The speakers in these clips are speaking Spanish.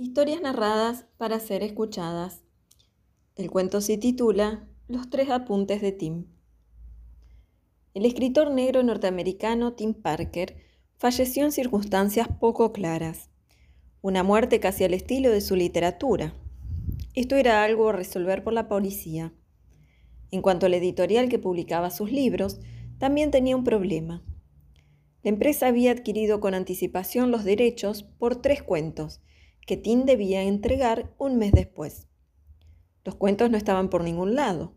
Historias narradas para ser escuchadas. El cuento se titula Los tres apuntes de Tim. El escritor negro norteamericano Tim Parker falleció en circunstancias poco claras. Una muerte casi al estilo de su literatura. Esto era algo a resolver por la policía. En cuanto al editorial que publicaba sus libros, también tenía un problema. La empresa había adquirido con anticipación los derechos por tres cuentos, que Tim debía entregar un mes después. Los cuentos no estaban por ningún lado,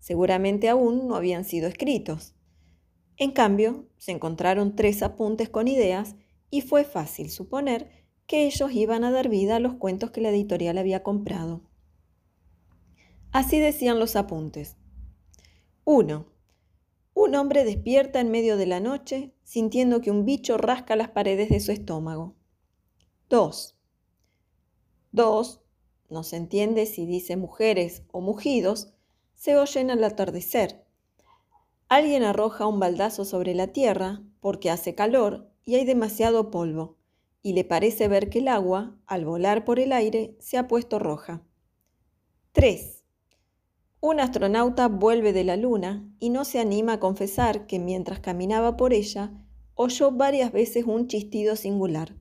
seguramente aún no habían sido escritos. En cambio, se encontraron tres apuntes con ideas y fue fácil suponer que ellos iban a dar vida a los cuentos que la editorial había comprado. Así decían los apuntes. 1. Un hombre despierta en medio de la noche sintiendo que un bicho rasca las paredes de su estómago. 2. Dos, no se entiende si dice mujeres o mugidos, se oyen al atardecer. Alguien arroja un baldazo sobre la tierra porque hace calor y hay demasiado polvo, y le parece ver que el agua, al volar por el aire, se ha puesto roja. 3. Un astronauta vuelve de la Luna y no se anima a confesar que mientras caminaba por ella, oyó varias veces un chistido singular.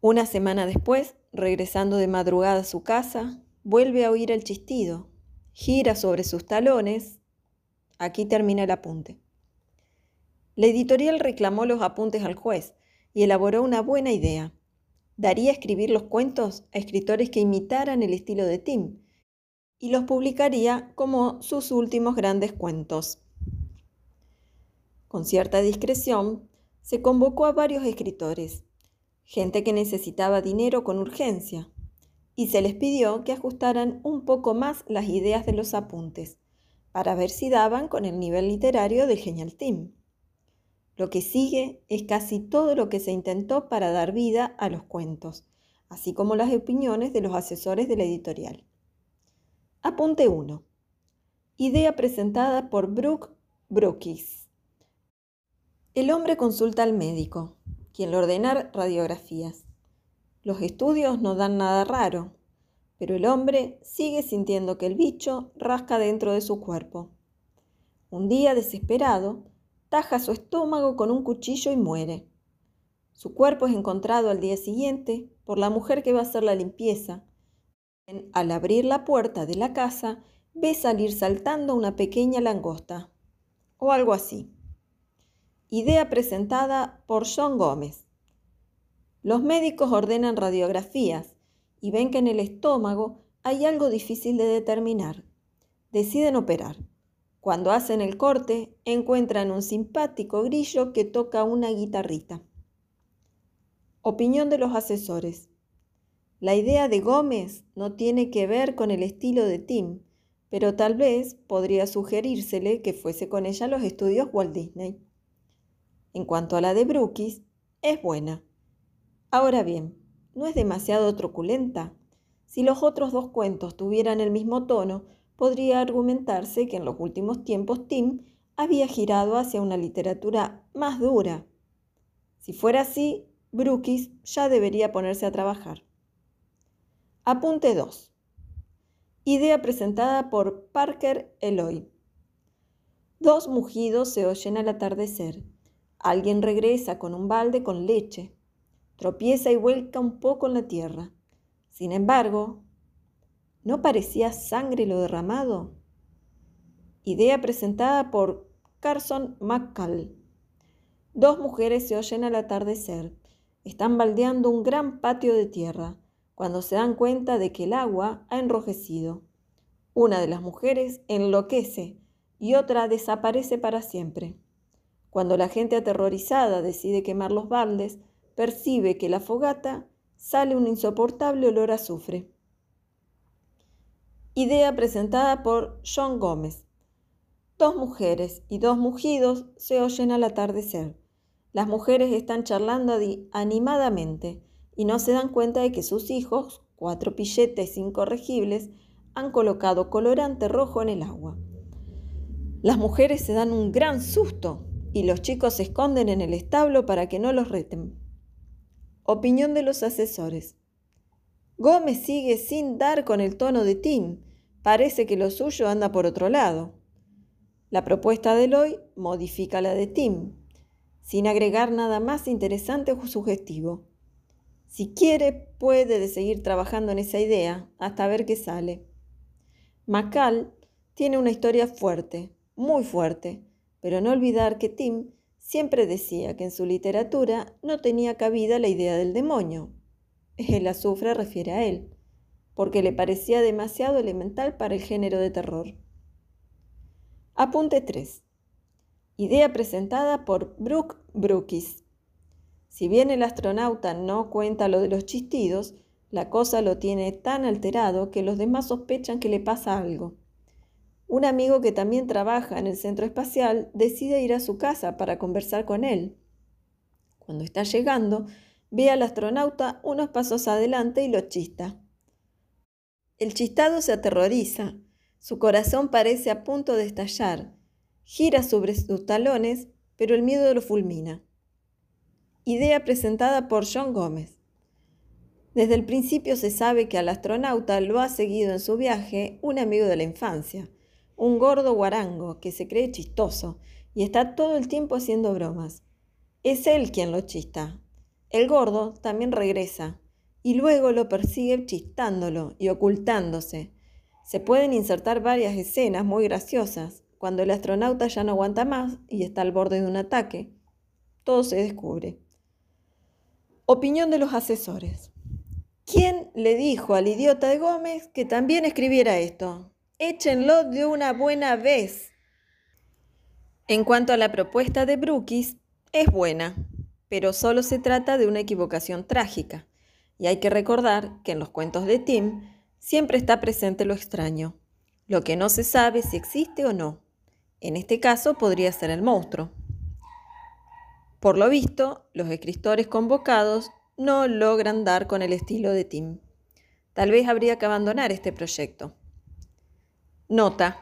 Una semana después, regresando de madrugada a su casa, vuelve a oír el chistido, gira sobre sus talones. Aquí termina el apunte. La editorial reclamó los apuntes al juez y elaboró una buena idea. Daría escribir los cuentos a escritores que imitaran el estilo de Tim y los publicaría como sus últimos grandes cuentos. Con cierta discreción, se convocó a varios escritores gente que necesitaba dinero con urgencia, y se les pidió que ajustaran un poco más las ideas de los apuntes, para ver si daban con el nivel literario del Genial Team. Lo que sigue es casi todo lo que se intentó para dar vida a los cuentos, así como las opiniones de los asesores de la editorial. Apunte 1. Idea presentada por Brooke Brookis. El hombre consulta al médico, quien le ordena radiografías. Los estudios no dan nada raro, pero el hombre sigue sintiendo que el bicho rasca dentro de su cuerpo. Un día, desesperado, taja su estómago con un cuchillo y muere. Su cuerpo es encontrado al día siguiente por la mujer que va a hacer la limpieza. Al abrir la puerta de la casa, ve salir saltando una pequeña langosta, o algo así. Idea presentada por John Gómez. Los médicos ordenan radiografías y ven que en el estómago hay algo difícil de determinar. Deciden operar. Cuando hacen el corte, encuentran un simpático grillo que toca una guitarrita. Opinión de los asesores. La idea de Gómez no tiene que ver con el estilo de Tim, pero tal vez podría sugerírsele que fuese con ella a los estudios Walt Disney. En cuanto a la de Brookis, es buena. Ahora bien, no es demasiado truculenta. Si los otros dos cuentos tuvieran el mismo tono, podría argumentarse que en los últimos tiempos Tim había girado hacia una literatura más dura. Si fuera así, Brookis ya debería ponerse a trabajar. Apunte 2. Idea presentada por Parker Eloy. Dos mugidos se oyen al atardecer. Alguien regresa con un balde con leche, tropieza y vuelca un poco en la tierra. Sin embargo, ¿no parecía sangre lo derramado? Idea presentada por Carson McCall. Dos mujeres se oyen al atardecer. Están baldeando un gran patio de tierra cuando se dan cuenta de que el agua ha enrojecido. Una de las mujeres enloquece y otra desaparece para siempre. Cuando la gente aterrorizada decide quemar los baldes, percibe que la fogata sale un insoportable olor a azufre. Idea presentada por John Gómez. Dos mujeres y dos mugidos se oyen al atardecer. Las mujeres están charlando animadamente y no se dan cuenta de que sus hijos, cuatro pilletes incorregibles, han colocado colorante rojo en el agua. Las mujeres se dan un gran susto y los chicos se esconden en el establo para que no los reten. Opinión de los asesores. Gómez sigue sin dar con el tono de Tim. Parece que lo suyo anda por otro lado. La propuesta de Eloy modifica la de Tim, sin agregar nada más interesante o sugestivo. Si quiere, puede seguir trabajando en esa idea hasta ver qué sale. Macal tiene una historia fuerte, muy fuerte, pero no olvidar que Tim siempre decía que en su literatura no tenía cabida la idea del demonio. El azufre refiere a él, porque le parecía demasiado elemental para el género de terror. Apunte 3. Idea presentada por Brooke Brookis. Si bien el astronauta no cuenta lo de los chistidos, la cosa lo tiene tan alterado que los demás sospechan que le pasa algo. Un amigo que también trabaja en el centro espacial decide ir a su casa para conversar con él. Cuando está llegando, ve al astronauta unos pasos adelante y lo chista. El chistado se aterroriza, su corazón parece a punto de estallar, gira sobre sus talones, pero el miedo lo fulmina. Idea presentada por John Gómez. Desde el principio se sabe que al astronauta lo ha seguido en su viaje un amigo de la infancia, un gordo guarango que se cree chistoso y está todo el tiempo haciendo bromas. Es él quien lo chista. El gordo también regresa y luego lo persigue chistándolo y ocultándose. Se pueden insertar varias escenas muy graciosas cuando el astronauta ya no aguanta más y está al borde de un ataque. Todo se descubre. Opinión de los asesores. ¿Quién le dijo al idiota de Gómez que también escribiera esto? Échenlo de una buena vez. En cuanto a la propuesta de Brookis, es buena, pero solo se trata de una equivocación trágica, y hay que recordar que en los cuentos de Tim siempre está presente lo extraño, lo que no se sabe si existe o no. En este caso podría ser el monstruo. Por lo visto, los escritores convocados no logran dar con el estilo de Tim. Tal vez habría que abandonar este proyecto. Nota.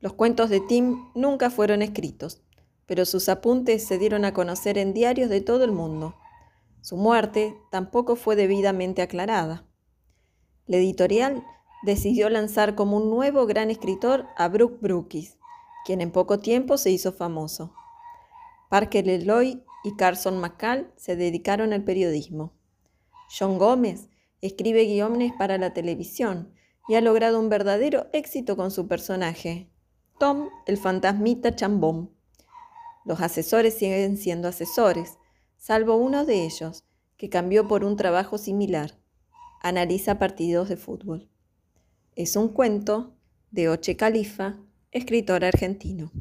Los cuentos de Tim nunca fueron escritos, pero sus apuntes se dieron a conocer en diarios de todo el mundo. Su muerte tampoco fue debidamente aclarada. La editorial decidió lanzar como un nuevo gran escritor a Brooke Brookis, quien en poco tiempo se hizo famoso. Parker Leloy y Carson McCall se dedicaron al periodismo. John Gómez escribe guiones para la televisión y ha logrado un verdadero éxito con su personaje, Tom el fantasmita chambón. Los asesores siguen siendo asesores, salvo uno de ellos, que cambió por un trabajo similar. Analiza partidos de fútbol. Es un cuento de Oche Califa, escritor argentino.